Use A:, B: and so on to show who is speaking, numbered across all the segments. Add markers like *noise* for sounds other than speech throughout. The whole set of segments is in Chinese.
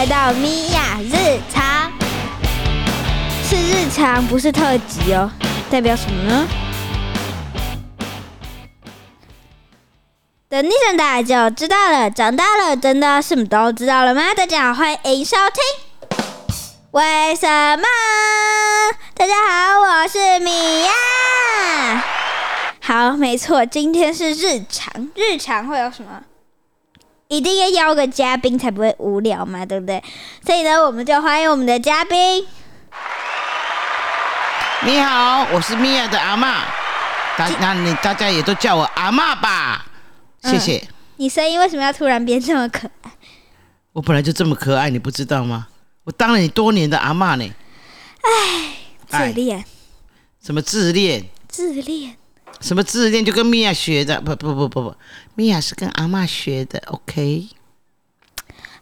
A: 来到米娅日常，是日常，不是特辑哦。代表什么呢？等你长，大就知道了。长大了，真的什么都知道了吗？大家好，欢迎收听。为什么？大家好，我是米娅。好，没错，今天是日常。日常会有什么？一定要邀个嘉宾才不会无聊嘛，对不对？所以呢，我们就欢迎我们的嘉宾。
B: 你好，我是米娅的阿妈，大那你大家也都叫我阿妈吧，谢谢。
A: 你声音为什么要突然变这么可爱？
B: 我本来就这么可爱，你不知道吗？我当了你多年的阿妈呢。
A: 唉，自恋。
B: 什么自恋？
A: 自恋。
B: 什么自恋？就跟米娅学的？不不不不不，米娅是跟阿妈学的。OK。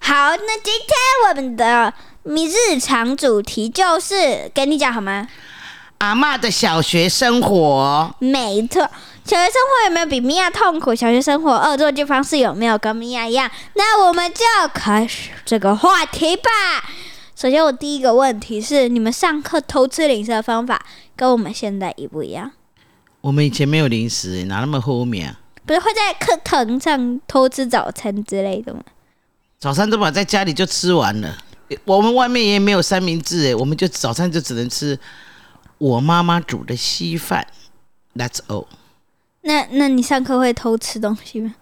A: 好，那今天我们的米日常主题就是跟你讲好吗？
B: 阿妈的小学生活，
A: 没错。小学生活有没有比米娅痛苦？小学生活恶作剧方式有没有跟米娅一样？那我们就开始这个话题吧。首先，我第一个问题是：你们上课偷吃零食的方法跟我们现在一不一样？
B: 我们以前没有零食，哪那么后面啊？
A: 不是会在课堂上偷吃早餐之类的吗？
B: 早餐都把在家里就吃完了。我们外面也没有三明治，哎，我们就早餐就只能吃。我妈妈煮的稀饭，That's all。
A: 那那你上课会偷吃东西吗？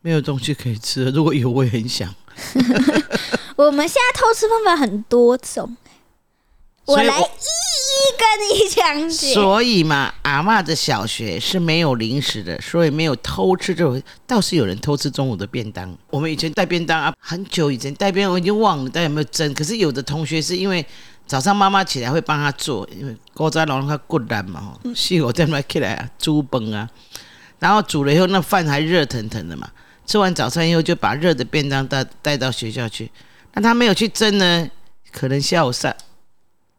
B: 没有东西可以吃，如果有我也很想。*laughs*
A: 我们现在偷吃方法很多种，我来一一跟你讲解。
B: 所以嘛，阿妈的小学是没有零食的，所以没有偷吃这种。倒是有人偷吃中午的便当。我们以前带便当啊，很久以前带便当，我已经忘了带有没有蒸。可是有的同学是因为。早上妈妈起来会帮他做，因为高早老他骨难嘛，吼，是我再来起来啊，煮饭啊，然后煮了以后，那饭还热腾腾的嘛。吃完早餐以后，就把热的便当带带到学校去。那他没有去蒸呢，可能下午上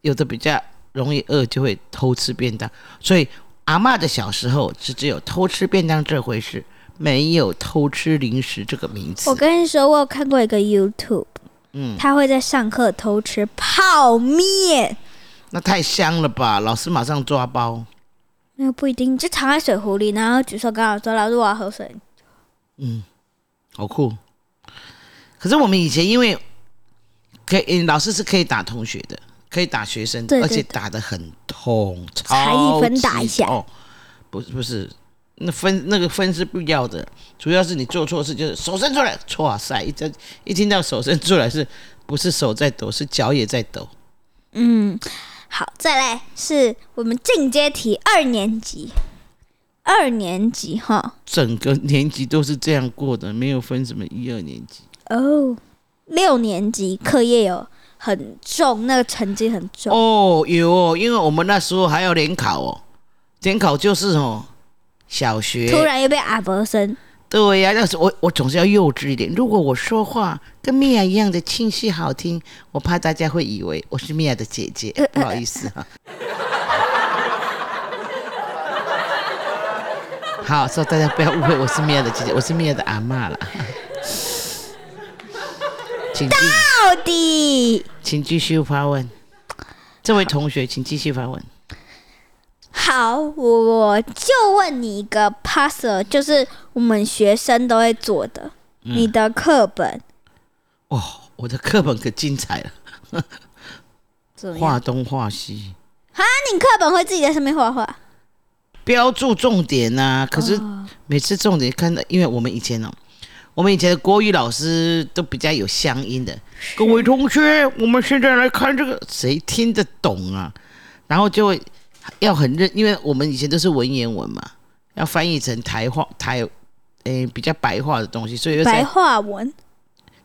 B: 有的比较容易饿，就会偷吃便当。所以阿妈的小时候是只有偷吃便当这回事，没有偷吃零食这个名词。
A: 我跟你说，我有看过一个 YouTube。嗯，他会在上课偷吃泡面，
B: 那太香了吧！老师马上抓包。
A: 那个不一定，就藏在水壶里，然后举手刚好说：“老师，我要喝水。”
B: 嗯，好酷。可是我们以前因为可以，老师是可以打同学的，可以打学生，而且打的很痛，
A: 才一分打一下。哦，
B: 不是不是。那分那个分是不要的，主要是你做错事就是手伸出来，哇塞！一听一听到手伸出来，是不是手在抖，是脚也在抖。
A: 嗯，好，再来是我们进阶题，二年级，二年级哈，
B: 整个年级都是这样过的，没有分什么一二年级。
A: 哦，六年级课业有很重，那个成绩很重。
B: 哦，有，因为我们那时候还要联考哦，联考就是哦。小学
A: 突然又被阿伯生，
B: 对呀，但是我我总是要幼稚一点。如果我说话跟米娅一样的清晰好听，我怕大家会以为我是米娅的姐姐，不好意思哈。*laughs* 好，所以大家不要误会，我是米娅的姐姐，我是米娅的阿妈了。请到
A: 底，
B: 请继续发问，这位同学，请继续发问。
A: 好，我就问你一个 puzzle，就是我们学生都会做的。你的课本，
B: 哦，我的课本可精彩了，画东画西。
A: 啊，你课本会自己在上面画画，
B: 标注重点呐。可是每次重点看到，因为我们以前哦，我们以前的国语老师都比较有乡音的。各位同学，我们现在来看这个，谁听得懂啊？然后就会。要很认，因为我们以前都是文言文嘛，要翻译成台话台，诶比较白话的东西，所以
A: 白话文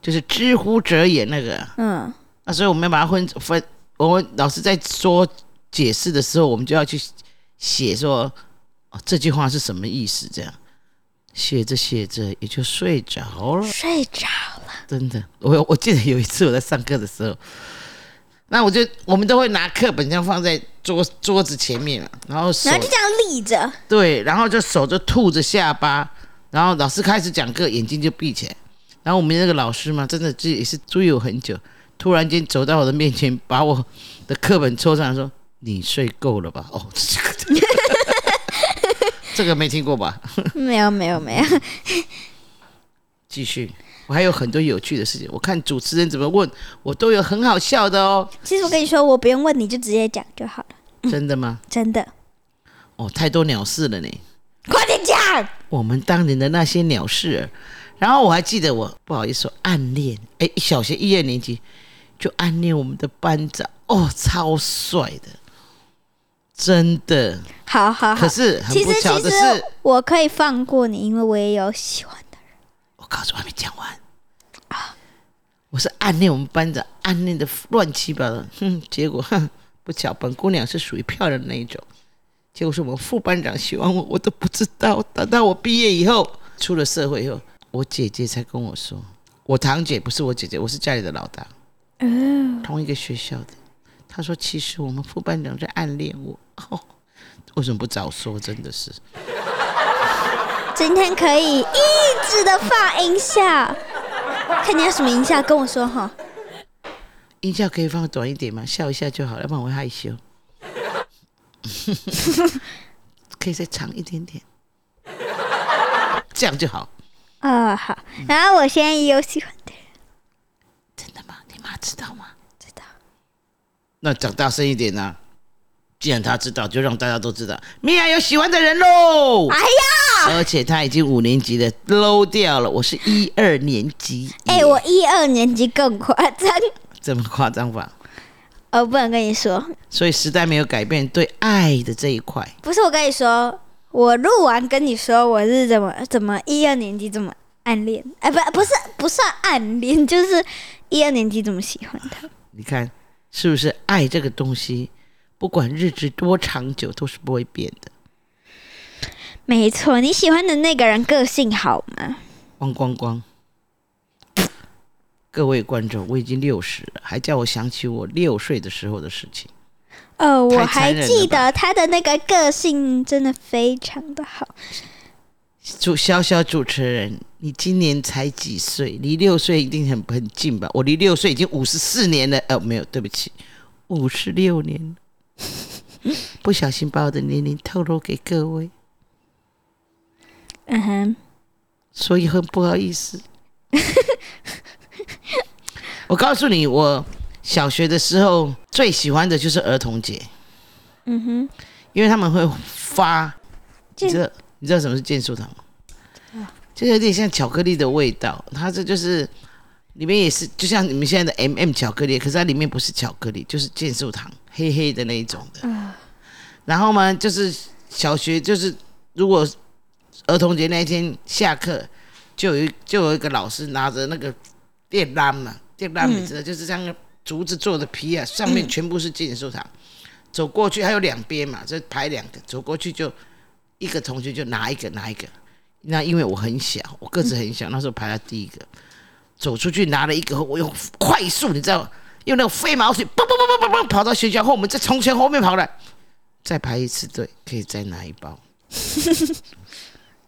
B: 就是知乎者也那个，嗯，那所以我们要把它分分，我们老师在说解释的时候，我们就要去写说这句话是什么意思，这样写着写着也就睡着了，
A: 睡着了，
B: 真的，我我记得有一次我在上课的时候。那我就我们都会拿课本这样放在桌桌子前面嘛然后手
A: 就这样立着，
B: 对，然后就手就吐着下巴，然后老师开始讲课，眼睛就闭起来，然后我们那个老师嘛，真的这也是追我很久，突然间走到我的面前，把我的课本抽上来说：“你睡够了吧？”哦，*laughs* 这个没听过吧？
A: 没有没有没有，*laughs*
B: 继续，我还有很多有趣的事情。我看主持人怎么问我，都有很好笑的哦。
A: 其实我跟你说，我不用问你就直接讲就好了，
B: 真的吗？*laughs*
A: 真的。
B: 哦，太多鸟事了呢。
A: 快点讲！
B: 我们当年的那些鸟事儿，然后我还记得我不好意思说暗恋，哎，小学一二年级就暗恋我们的班长，哦，超帅的，真的。
A: 好好好。
B: 可是很
A: 其实
B: 不巧的
A: 其实
B: 是，
A: 我可以放过你，因为我也有喜欢的人。
B: 我告诉我还没讲完啊，我是暗恋我们班长，暗恋的乱七八糟，哼，结果哼不巧，本姑娘是属于漂亮的那一种，结果是我们副班长喜欢我，我都不知道。等到我毕业以后，出了社会以后，我姐姐才跟我说，我堂姐不是我姐姐，我是家里的老大，同一个学校的。她说，其实我们副班长在暗恋我，哦，为什么不早说？真的是。*laughs*
A: 今天可以一直的放音效，看你要什么音效跟我说哈。
B: 音效可以放短一点吗？笑一下就好了，要不然我会害羞。*laughs* 可以再长一点点，这样就好。
A: 哦，好。然后我现在也有喜欢的人，
B: 真的吗？你妈知道吗？那讲大声一点呢、既然他知道，就让大家都知道，米娅有喜欢的人喽。
A: 哎呀，
B: 而且他已经五年级的，low 掉了。我是一二年级，
A: 哎、我一二年级更夸张，
B: 这么夸张吧？
A: 我不能跟你说，
B: 所以时代没有改变对爱的这一块。
A: 不是我跟你说，我录完跟你说我是怎么怎么一二年级怎么暗恋，哎、不不是不算暗恋，就是一二年级怎么喜欢他。
B: 你看，是不是爱这个东西，不管日子多长久，都是不会变的。
A: 没错，你喜欢的那个人个性好吗？
B: 光光光。各位观众，我已经六十了，还叫我想起我六岁的时候的事情。
A: 哦，我还记得他的那个个性真的非常的好。
B: 主小小主持人，你今年才几岁？离六岁一定很很近吧？我离六岁已经五十四年了。呃，没有，对不起，五十六年。不小心把我的年龄透露给各位，
A: 嗯哼，
B: 所以很不好意思。*laughs* 我告诉你，我小学的时候最喜欢的就是儿童节，
A: 嗯哼，
B: 因为他们会发，
A: 健
B: 你知道你知道什么是健素糖吗？就有点像巧克力的味道，它这就是里面也是就像你们现在的 M、m 巧克力，可是它里面不是巧克力，就是健素糖，黑黑的那一种的。然后嘛，就是小学就是如果儿童节那一天下课，就有一就有一个老师拿着那个电拉嘛，电拉你知道，就是像那个竹子做的皮啊，上面全部是健素糖。走过去还有两边嘛，就排两个，走过去就一个同学就拿一个拿一个。那因为我很小，我个子很小，那时候排在第一个，走出去拿了一个后，我用快速，你知道，用那个飞毛腿，嘣嘣嘣嘣嘣嘣跑到学校后我们，再从前后面跑来，再排一次队，可以再拿一包。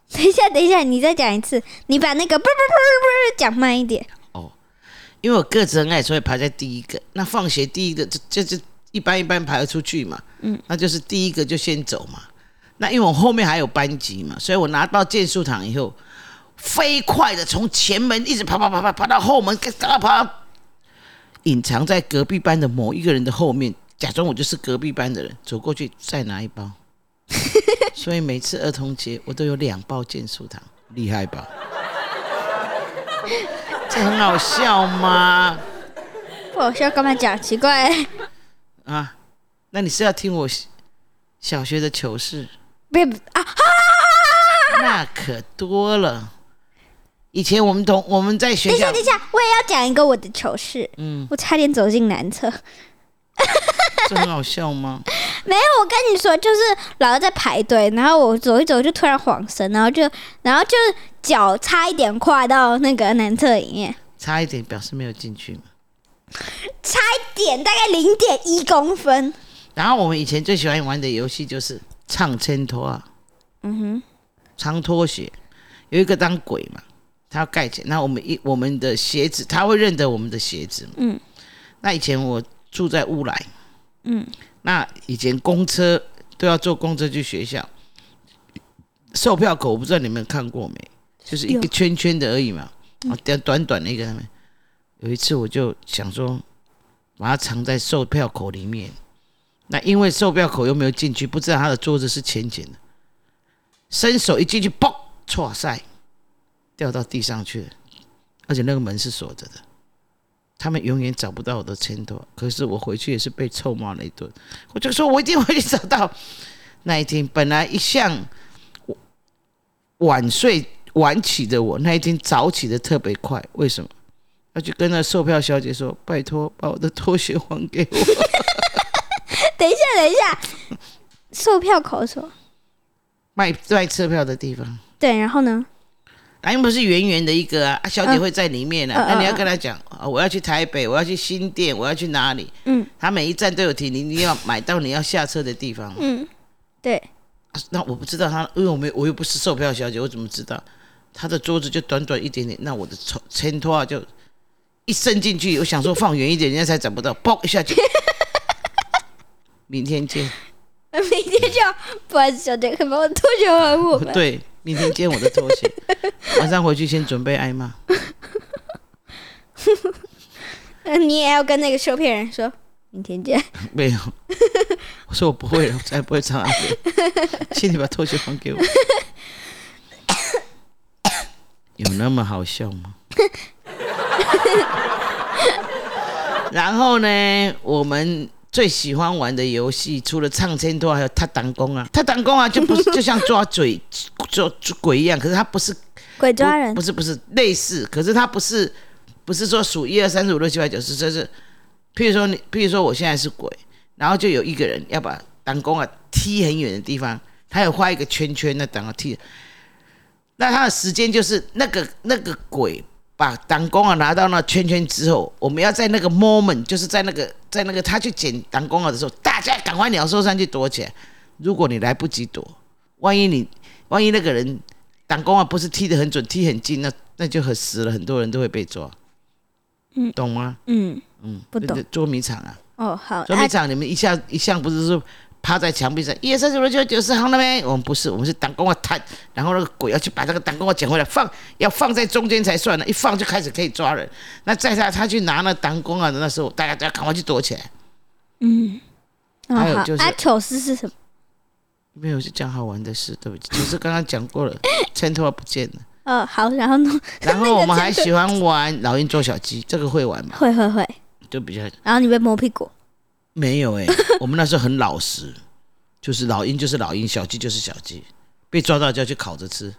A: 等一下，等一下，你再讲一次，你把那个不不不不讲慢一点。
B: 哦因为我个子很矮，所以排在第一个。那放学第一个就就就一般一般排得出去嘛，嗯，那就是第一个就先走嘛。那因为我后面还有班级嘛，所以我拿到剑术糖以后，飞快的从前门一直跑跑跑跑跑到后门，赶快跑到隐藏在隔壁班的某一个人的后面，假装我就是隔壁班的人，走过去再拿一包。所以每次儿童节我都有两包剑术糖，厉害吧？*laughs* 这很好笑吗？
A: 不好笑干嘛讲？奇怪，
B: 啊，那你是要听我小小学的糗事？
A: 别啊！
B: 那可多了。以前我们同我们在学校
A: 等一下，等一下，我也要讲一个我的糗事。
B: 嗯，
A: 我差点走进男厕。*laughs*
B: 这很好笑吗？*laughs*
A: 没有，我跟你说，就是老是在排队，然后我走一走就突然晃神，然后就然后就脚差一点跨到那个男厕里面，
B: 差一点表示没有进去嘛。
A: 差一点，大概零点一公分。
B: 然后我们以前最喜欢玩的游戏就是唱牵拖啊，
A: 嗯哼，
B: 长拖鞋，有一个当鬼嘛，他要盖起来，那我们一我们的鞋子，他会认得我们的鞋子，
A: 嗯，
B: 那以前我住在乌来，
A: 嗯，
B: 那以前公车都要坐公车去学校，售票口我不知道你们看过没，就是一个圈圈的而已嘛，啊，短短短的一个。有一次我就想说，把它藏在售票口里面。那因为售票口又没有进去，不知道他的桌子是浅浅的，伸手一进去，嘣，错塞，掉到地上去了，而且那个门是锁着的。他们永远找不到我的前头，可是我回去也是被臭骂了一顿。我就说我一定会找到。那一天本来一向晚睡晚起的我，那一天早起的特别快，为什么？要去跟那售票小姐说：“拜托，把我的拖鞋还给我。
A: 等一下，等一下，售票口说，
B: 卖”卖车票的地方，
A: 对，然后呢？
B: 那又不是圆圆的一个啊，啊小姐会在里面啊。
A: 嗯
B: 那你要跟她讲啊，我要去台北，我要去新店，我要去哪里？
A: 嗯
B: 她每一站都有停，你你要买到你要下车的地方。
A: 嗯，对，
B: 啊那我不知道她，因为我没我又不是售票小姐，我怎么知道？她的桌子就短短一点点，那我的抽牵拖啊就一伸进去，我想说放远一点，人家才找不到，嘣一下就。明天见，
A: 明天就不好意思，小姐，可以把我拖鞋还我们。
B: 对，明天见我的拖鞋，*laughs* 晚上回去先准备挨骂。*laughs*
A: 嗯，你也要跟那个受骗人说，明天见。
B: 没有，我说我不会了，我再也不会唱安慰。*laughs* 请你把拖鞋还给我。有那么好笑吗？然后呢，我们最喜欢玩的游戏，除了唱千拖，还有踏弹弓啊。踏弹弓啊，就不是 *laughs* 就像抓嘴抓抓鬼一样，可是它不是
A: 鬼抓人
B: 不，是不是类似，可是它不是不是说数一二三四五六七八九十，这是譬如说你，譬如说我现在是鬼，然后就有一个人要把弹弓啊踢很远的地方，他有画一个圈圈，那弹弓踢，那他的时间就是那个那个鬼把弹弓啊拿到那圈圈之后，我们要在那个 moment，就是在那个在那个他去捡弹弓啊的时候，大家赶快鸟兽散去躲起来。如果你来不及躲，万一你万一那个人弹弓啊不是踢得很准，踢很近，那那就很死了，很多人都会被抓。
A: 嗯
B: 懂吗？
A: 嗯，
B: 嗯，
A: 不懂
B: 捉迷藏啊，
A: 哦，好，啊
B: 捉迷藏，你们一下一向不是说趴在墙壁上，一二三四五六七八九十行了没，我们不是，我们是弹弓啊弹，然后那个鬼要去把那个弹弓啊捡回来，放要放在中间才算呢，一放就开始可以抓人。那在他他去拿那弹弓啊的那时候，大家都要赶快去躲起来。
A: 嗯，哦
B: 还有就是
A: 阿，糗事是什么？
B: 没有是讲好玩的事，对不起，就是刚刚讲过了，牵头不见了。
A: 哦，好，然后呢？
B: 然后我们还 *laughs* 喜欢玩老鹰捉小鸡，这个会玩吗？
A: 会会会，
B: 就比较
A: 然后你被摸屁股，
B: 没有哎、*laughs* 我们那时候很老实，就是老鹰就是老鹰，小鸡就是小鸡，被抓到就要去烤着吃。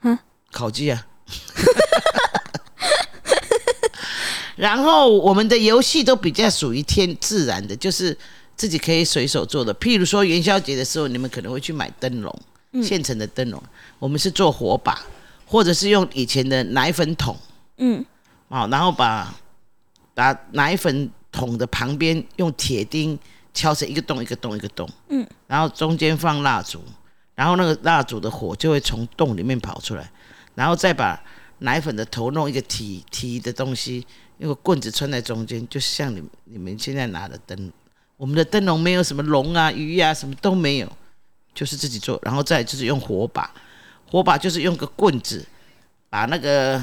A: 嗯，
B: 烤鸡啊。*laughs* 然后我们的游戏都比较属于天自然的，就是自己可以随手做的。譬如说元宵节的时候，你们可能会去买灯笼，现成的灯笼。我们是做火把，或者是用以前的奶粉桶，
A: 嗯
B: 好，然后把把奶粉桶的旁边用铁钉敲成一个洞一个洞一个洞，
A: 嗯，
B: 然后中间放蜡烛，然后那个蜡烛的火就会从洞里面跑出来，然后再把奶粉的头弄一个提提的东西，用个棍子穿在中间，就像你你们现在拿的灯，我们的灯笼没有什么龙啊鱼啊什么都没有，就是自己做，然后再就是用火把，火把就是用个棍子把那个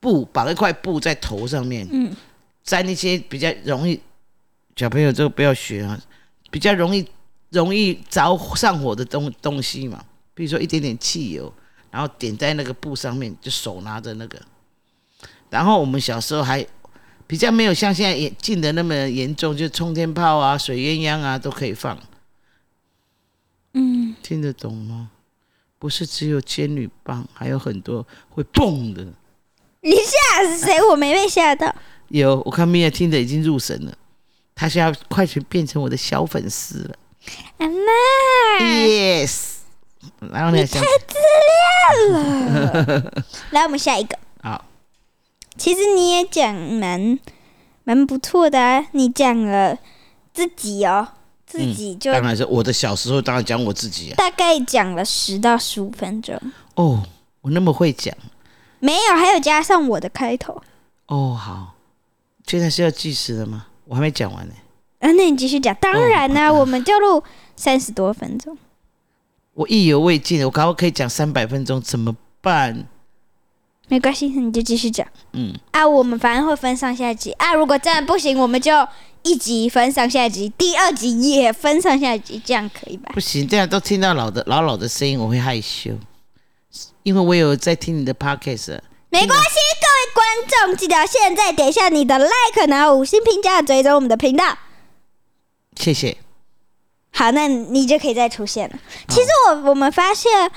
B: 布绑一块布在头上面，
A: 嗯，
B: 沾一些比较容易，小朋友这个不要学啊，比较容易容易着上火的东东西嘛，比如说一点点汽油，然后点在那个布上面，就手拿着那个。然后我们小时候还比较没有像现在也禁的那么严重，就冲天炮啊、水鸳鸯啊都可以放，
A: 嗯，
B: 听得懂吗？不是只有仙女棒，还有很多会蹦的。
A: 你吓死谁？我没被吓到。
B: 有，我看米娅听着已经入神了，她现在快去变成我的小粉丝了。
A: 阿妈
B: ，Yes，然后呢？想 *laughs*
A: 来，我们下一个。
B: 好，
A: 其实你也讲蛮蛮不错的啊，你讲了自己哦，自己就
B: 当然是我的小时候，当然讲我自己啊。
A: 大概讲了十到十五分钟，
B: 哦，我那么会讲。
A: 没有，还有加上我的开头。
B: 哦，好，现在是要计时了吗？我还没讲完呢。
A: 啊，那你继续讲。当然呢、我们就录三十多分钟。
B: 我意犹未尽，我搞不好可以讲三百分钟，怎么办？
A: 没关系，你就继续讲
B: 嗯，
A: 啊。我们反正会分上下集啊。如果真的不行，我们就一集分上下集，第二集也分上下集，这样可以吧？
B: 不行，这样都听到老的老老的声音，我会害羞，因为我有在听你的 podcast。
A: 没关系，观众，记得现在点一下你的 like，然后五星评价，追踪我们的频道。
B: 谢谢。
A: 好，那你就可以再出现了。其实我我们发现，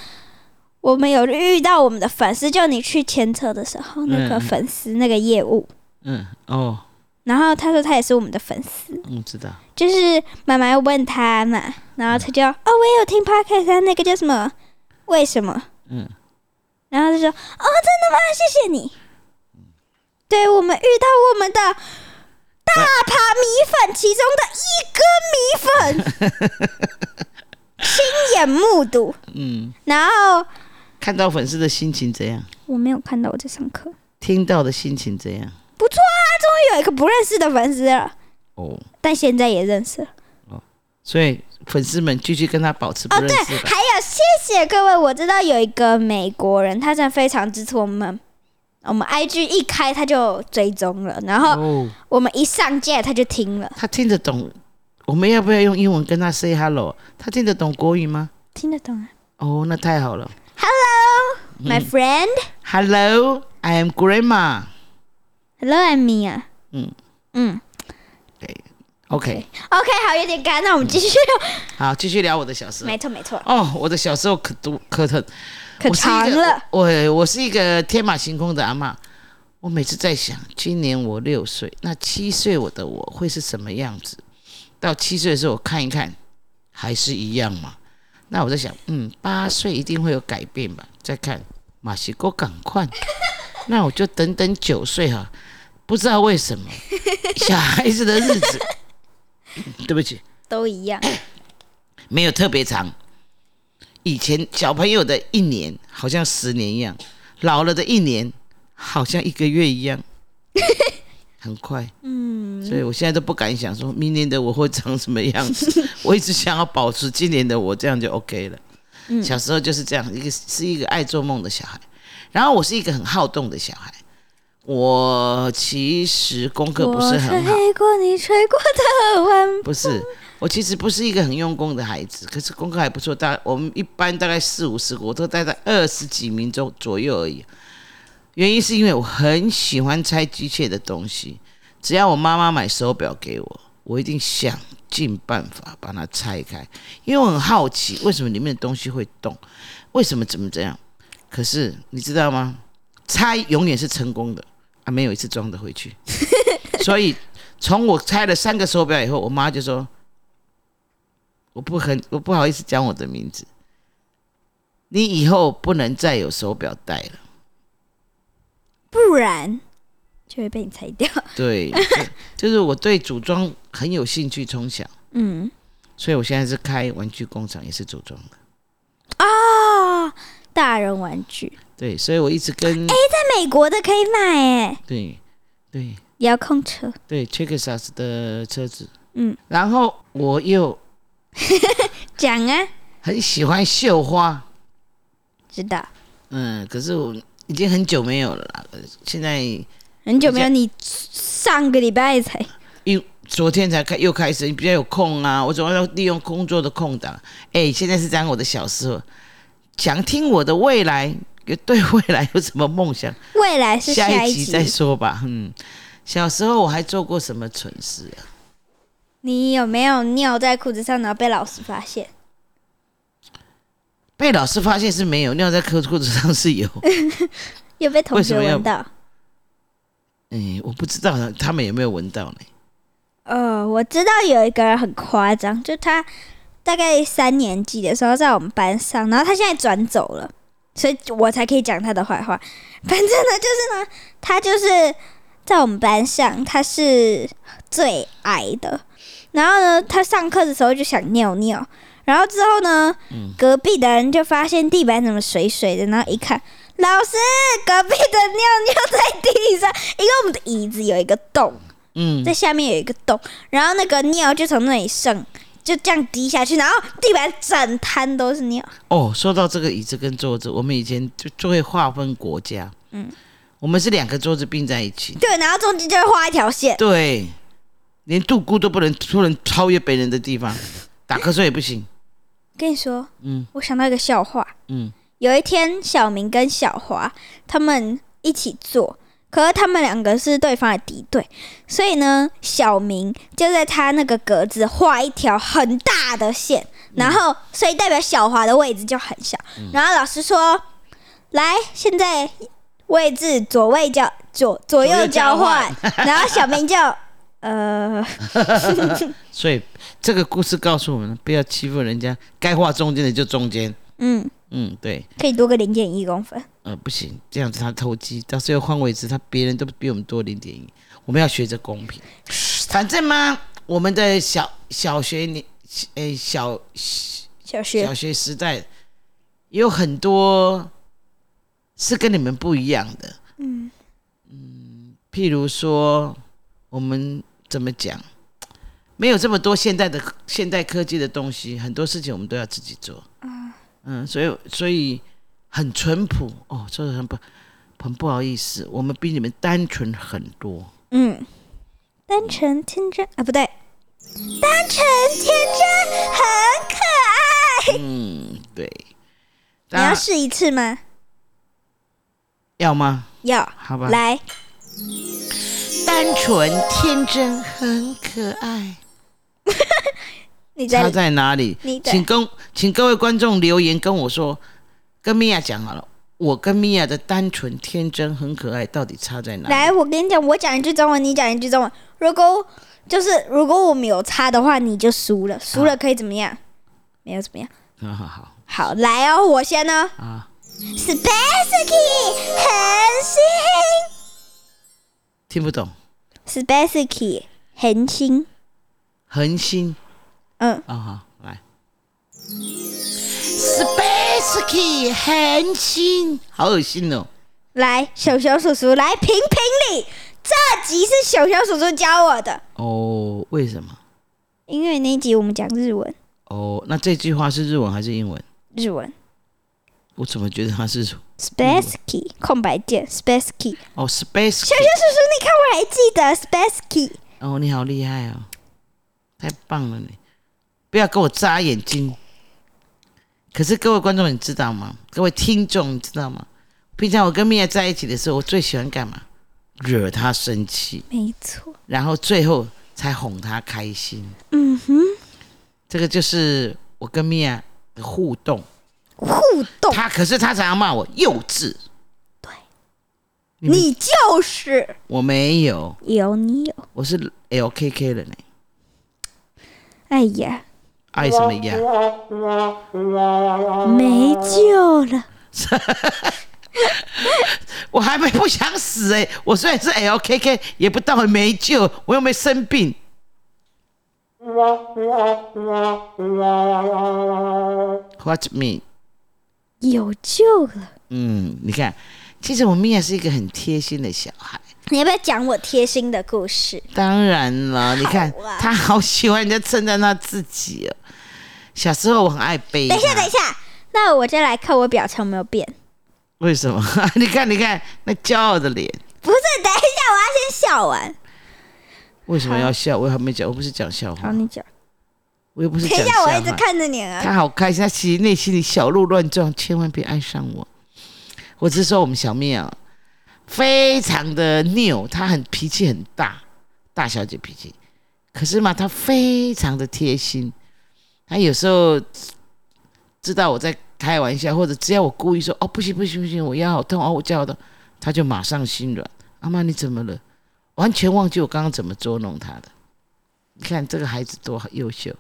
A: 我们有遇到我们的粉丝，就你去牵车的时候，那个
B: 嗯
A: 粉丝那个业务，
B: 嗯，哦，
A: 然后他说他也是我们的粉丝，
B: 嗯，知道。
A: 就是妈妈问他嘛，然后他就哦，我也有听 podcast，啊那个叫什么？为什么？
B: 嗯，
A: 然后他说哦，真的吗？谢谢你。对我们遇到我们的大盘米粉其中的一根米粉，亲眼目睹。
B: 嗯，
A: 然后
B: 看到粉丝的心情怎样？
A: 我没有看到我在上课，
B: 听到的心情怎样？
A: 不错啊，终于有一个不认识的粉丝了，
B: 哦，
A: 但现在也认识了。
B: 哦所以粉丝们继续跟他保持不
A: 哦，对。还有谢谢各位，我知道有一个美国人，他真的非常支持我们。我们 IG 一开他就追踪了，然后
B: 哦，
A: 我们一上架他就听了，
B: 他听得懂。我们要不要用英文跟他 say hello？他听得懂国语吗？
A: 听得懂啊。
B: 哦，那太好了。
A: Hello, my friend.
B: Hello, I am Grandma。
A: Hello, I'm Mia.
B: 嗯
A: 嗯 OK，，OK，好，有点干，那我们继续。
B: 好，继续聊我的小时候。
A: 没错，没错，
B: 哦，我的小时候可多可疼，
A: 可长了。
B: 我我是一个天马行空的阿嬷。我每次在想，今年我六岁，那七岁我的我会是什么样子？到七岁的时候，我看一看，还是一样嘛。那我在想，嗯，八岁一定会有改变吧？再看马西哥赶快，*laughs* 那我就等等九岁哈。不知道为什么，小孩子的日子，*laughs* 对不起，
A: 都一样。
B: 没有特别长。以前小朋友的一年好像十年一样，老了的一年好像一个月一样，*laughs* 很快。嗯，所以我现在都不敢想说明年的我会长什么样子。*laughs* 我一直想要保持今年的我，这样就 OK 了。小时候就是这样，一个是一个爱做梦的小孩，然后我是一个很好动的小孩。我其实功课不是很好，
A: 吹过你吹过的晚
B: 不是，我其实不是一个很用功的孩子，可是功课还不错。大我们一般大概四五十个，我都待在二十几名中左右而已。原因是因为我很喜欢拆机械的东西，只要我妈妈买手表给我，我一定想尽办法把它拆开，因为我很好奇为什么里面的东西会动，为什么怎么这样。可是你知道吗？拆永远是成功的啊，没有一次装得回去。*laughs* 所以从我拆了三个手表以后，我妈就说：“我不很我不好意思讲我的名字，你以后不能再有手表戴了。
A: 不然就会被你拆掉。*laughs* ”
B: 对，就就是我对组装很有兴趣，从小，
A: 嗯
B: 所以我现在是开玩具工厂，也是组装的。
A: 啊，大人玩具
B: 对，所以我一直跟哎、
A: 在美国的可以买哎，
B: 对对。
A: 遥控车。
B: 对 c h e c k s a s 的车子，
A: 嗯，
B: 然后我又 *laughs*
A: 讲啊，
B: 很喜欢绣花，
A: 知道。
B: 嗯，可是我已经很久没有了现在
A: 很久没有，你上个礼拜才。
B: 因昨天才开又开始，你比较有空啊，我总要利用工作的空档。哎，现在是讲我的小时候，想听我的未来，对未来有什么梦想？
A: 未来是
B: 下
A: 一
B: 一集再说吧。嗯，小时候我还做过什么蠢事啊？
A: 你有没有尿在裤子上，然后被老师发现？
B: 被老师发现是没有，尿在裤裤子上是有。*laughs*
A: 又被同学闻到？
B: 哎，我不知道呢，他们有没有闻到呢？
A: 呃，我知道有一个人很夸张，就他大概三年级的时候在我们班上，然后他现在转走了，所以我才可以讲他的坏话。反正呢，就是呢，他就是在我们班上，他是最矮的。然后呢，他上课的时候就想尿尿，然后之后呢，隔壁的人就发现地板怎么水水的，然后一看，老师，隔壁的尿尿在地上，因为我们的椅子有一个洞。
B: 嗯，
A: 在下面有一个洞，然后那个尿就从那里渗，就这样滴下去，然后地板整滩都是尿。
B: 哦，说到这个椅子跟桌子，我们以前就就会划分国家，嗯，我们是两个桌子并在一起，
A: 对，然后中间就会画一条线。
B: 对，连杜姑都不能不能超越别人的地方，打瞌睡也不行，
A: 跟你说，
B: 嗯。
A: 我想到一个笑话。
B: 嗯，
A: 有一天，小明跟小华他们一起做，可是他们两个是对方的敌对，所以呢，小明就在他那个格子画一条很大的线，然后所以代表小华的位置就很小。然后老师说：“来，现在位置左位交左左右交换。” *laughs* 然后小明就呃，*laughs*
B: 所以这个故事告诉我们，不要欺负人家，该画中间的就中间，
A: 嗯，
B: 嗯，对，
A: 可以多个零点一公分。
B: 呃，不行，这样子他投机，到时候换位置，他别人都比我们多零点一，我们要学着公平。反正嘛，我们的小小学年，诶、小
A: 小学
B: 小学时代有很多是跟你们不一样的。嗯譬如说，我们怎么讲，没有这么多现代的现代科技的东西，很多事情我们都要自己做。嗯所以所以很淳朴哦，说的很不很不好意思，我们比你们单纯很多。
A: 嗯，单纯天真啊，不对，单纯天真很可爱。
B: 嗯，对。
A: 你要试一次吗？
B: 要吗？
A: 要，
B: 好吧。
A: 来，
B: 单纯天真很可爱。*laughs* 差
A: 你在
B: 在哪里
A: 你？
B: 请跟请各位观众留言跟我说，跟米娅讲好了，我跟米娅的单纯天真很可爱到底差在哪里？
A: 来，我跟你讲，我讲一句中文，你讲一句中文。如果就是如果我们有差的话，你就输了。输了可以怎么样？没有怎么样。
B: 好好好
A: 好，来哦，我先呢。
B: 啊
A: ，Spaceky 恒星
B: 听不懂
A: ，，Spaceky 恒星，
B: 恒星
A: 嗯，
B: 啊、好来，Space Key 恒星，好恶心哦。
A: 来，小小叔叔来评评理。这集是小小叔叔教我的，
B: 哦，为什么？
A: 因为那一集我们讲日文，
B: 哦，那这句话是日文还是英文？
A: 日文
B: 我怎么觉得它是
A: Spaceky 空白键 Spaceky。
B: 哦 Space
A: 小
B: Key？
A: 熊叔叔，你看我还记得 Spaceky。
B: 哦，你好厉害哦，太棒了你！不要给我眨眼睛。可是各位观众，你知道吗？各位听众，你知道吗？平常我跟米娅在一起的时候，我最喜欢干嘛？惹她生气，
A: 没错，
B: 然后最后才哄她开心。
A: 嗯哼，
B: 这个就是我跟米娅的互动。
A: 互动，
B: 她可是她常常骂我幼稚，对
A: 你就是
B: 我没有，
A: 有你有，
B: 我是 LKK 了呢。
A: 哎呀，
B: 爱什么呀？*laughs*
A: 没救了。*laughs*
B: 我还没不想死哎、我虽然是 LKK，也不到没救，我又没生病。What me？
A: 有救了！
B: 嗯，你看，其实我米娅是一个很贴心的小孩。
A: 你要不要讲我贴心的故事？
B: 当然了，你看他好喜欢人家称赞他自己哦。小时候我很爱背。
A: 等一下，等一下，那我就来看我表情有没有变。
B: 为什么？*laughs* 你看，你看那骄傲的脸，
A: 不是，等一下，我要先笑完。
B: 为什么要笑？我还没讲，我不是讲笑话
A: 好，，你讲。
B: 我又不是讲笑
A: 等一下，我一直。看着你啊。
B: 他好开心，他其实内心里小鹿乱撞，千万别爱上我。我只是说我们小蜜啊，非常的拗，她很脾气很大，大小姐脾气。可是嘛，她非常的贴心，她有时候知道我在开玩笑，或者只要我故意说哦不行不行不行，我腰好痛哦，我脚好痛，她就马上心软。阿妈你怎么了？完全忘记我刚刚怎么捉弄她的。你看这个孩子多优秀。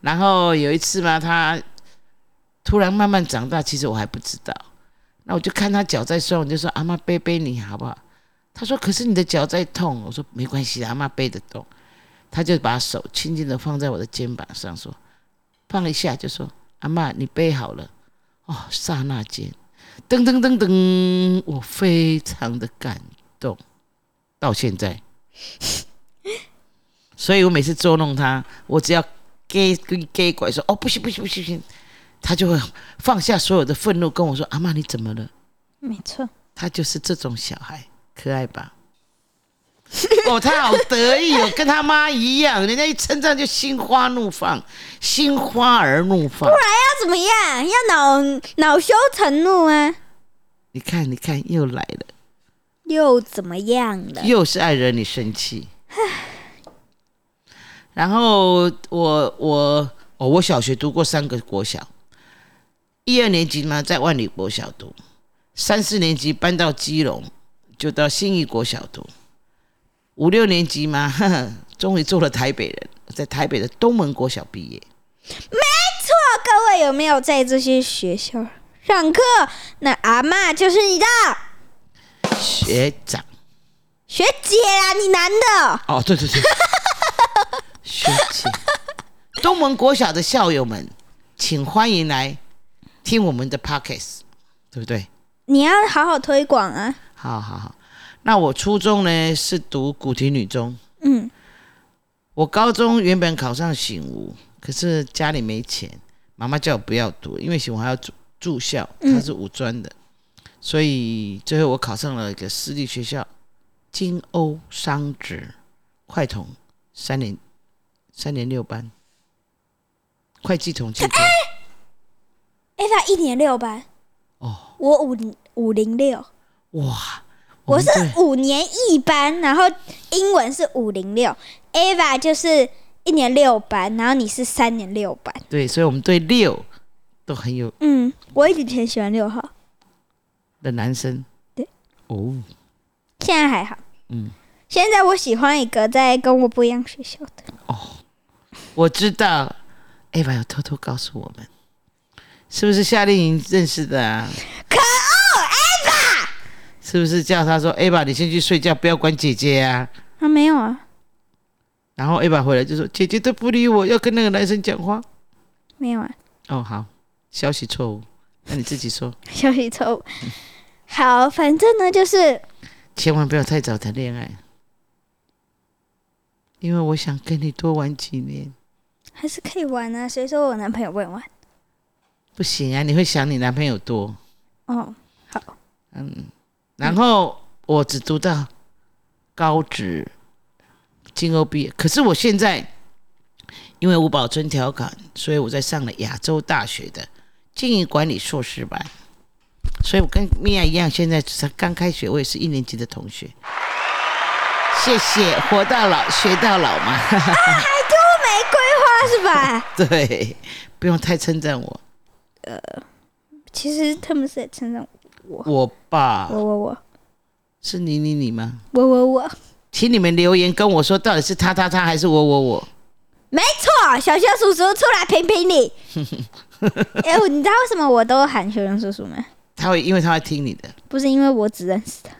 B: 然后有一次嘛，他突然慢慢长大，其实我还不知道。那我就看他脚在酸，我就说：“阿妈背背你好不好？”他说：“可是你的脚在痛。”我说：“没关系，阿妈背得动。”他就把手轻轻的放在我的肩膀上，说：“放一下，就说阿妈你背好了。”哦，刹那间，噔噔噔噔，我非常的感动，到现在。*laughs* 所以我每次捉弄他，我只要给给给拐说哦不行不行不行不行，他就会放下所有的愤怒跟我说阿妈你怎么了？
A: 没错，
B: 他就是这种小孩，可爱吧？*laughs* 哦，他好得意哦，跟他妈一样，人家一称赞就心花怒放，心花而怒放。
A: 不然要怎么样？要恼恼羞成怒啊？
B: 你看，你看，又来了，
A: 又怎么样了？
B: 又是爱惹你生气。然后我我哦，我小学读过三个国小，一二年级嘛在万里国小读，三四年级搬到基隆，就到新义国小读，五六年级嘛，呵 *laughs* 呵终于做了台北人，在台北的东门国小毕业。
A: 没错，各位有没有在这些学校上课？那阿嬷就是你的
B: 学长
A: 学姐啊，你男的。
B: 哦，对对对，*laughs* 学姐，东门国小的校友们，请欢迎来听我们的 podcast，对不对？
A: 你要好好推广啊！
B: 好好好，那我初中呢是读古亭女中，
A: 嗯，
B: 我高中原本考上醒吾，可是家里没钱，妈妈叫我不要读，因为醒吾还要住住校，它是五专的，所以最后我考上了一个私立学校，金欧商职快统三年三年六班，会计统计科。
A: 哎，他一年六班，
B: 哦，
A: 我五五零六，
B: 哇，
A: 我是五年一班，然后英文是五零六，Ava 就是一年六班，然后你是三年六班。
B: 对，所以我们对六都很有
A: 嗯，我一直很喜欢六号，
B: 的男生。
A: 对，
B: 哦，
A: 现在还好。
B: 嗯，
A: 现在我喜欢一个在跟我不一样学校的，哦。
B: 我知道，Ava 有偷偷告诉我们，是不是夏令营认识的啊？
A: 可恶，Ava！
B: 是不是叫他说，Ava 你先去睡觉，不要管姐姐啊？
A: 他，没有啊，
B: 然后 Ava 回来就说，姐姐都不理我，要跟那个男生讲话。
A: 没有啊，
B: 哦，好，消息错误，那你自己说，
A: 消息错误。好，反正呢就是
B: 千万不要太早谈恋爱，因为我想跟你多玩几年。
A: 还是可以玩啊。谁说我男朋友不能玩？
B: 不行啊，你会想你男朋友多。
A: 哦，好，嗯
B: 然后我只读到高职，金欧毕业。可是我现在因为五保村调侃，所以我在上了亚洲大学的经营管理硕士班。所以我跟米娅一样，现在才刚开学，我也是一年级的同学。谢谢，活到老学到老嘛。*laughs*
A: 玫瑰花是吧？
B: 对，不用太称赞我。
A: 其实他们是在称赞
B: 我我爸
A: 我我我
B: 是你你你吗？
A: 我我我，
B: 请你们留言跟我说，到底是他他他还是我我我？
A: 没错，小熊叔叔出来评评理。*laughs* 哎、你知道为什么我都喊小熊叔叔吗？
B: 他会，因为他会听你的。
A: 不是因为我只认识他。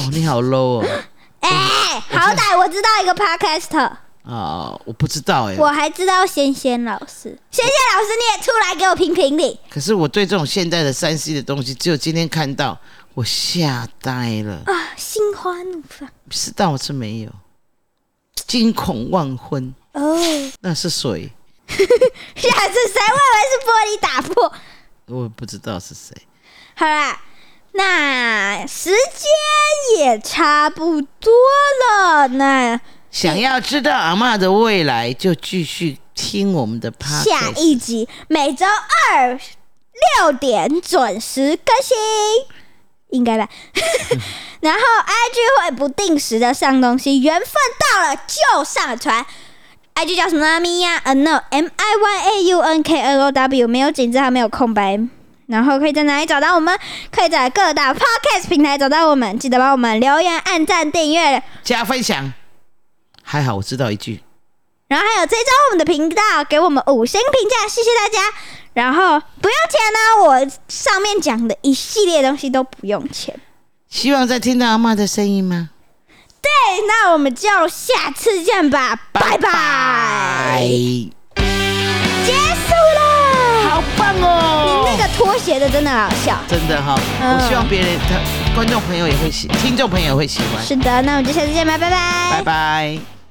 B: 哦，你好 low 哦。*laughs*
A: 哎、好歹我知道一个 podcast，
B: 哦，我不知道哎。
A: 我还知道仙仙老师。仙仙老师，你也出来给我评评理。
B: 可是我对这种现代的三 C 的东西，只有今天看到，我吓呆了。
A: 啊，心花怒放
B: 是，但我是没有，惊恐万分。
A: 哦！
B: 那是谁？*laughs*
A: 下次谁？我以为是玻璃打破。
B: 我不知道是谁。
A: 好啦，那时间也差不多了。那
B: 想要知道阿嬷的未来，就继续听我们的 p
A: 下一集每周二六点准时更新，应该吧？*laughs* 然后 IG 会不定时的上东西，缘分到了就上传。IG 叫什么呢？咪呀，N O M I Y A U N K L O W，没有紧字，还没有空白。然后可以在哪里找到我们？可以在各大 Podcast 平台找到我们，记得帮我们留言、按赞、订阅。
B: 加分享。还好我知道一句，
A: 然后还有追踪我们的频道，给我们五星评价，谢谢大家。然后不用钱呢，我上面讲的一系列东西都不用钱。
B: 希望再听到阿妈的声音吗？
A: 对，那我们就下次见吧，拜拜。结束了，
B: 好棒哦！
A: 你那个拖鞋的真的好笑。
B: 真的哈、
A: 嗯
B: 我希望别人、他观众朋友也会喜，听众朋友也会喜欢。
A: 是的，那我们就下次见吧，拜拜。
B: 拜拜。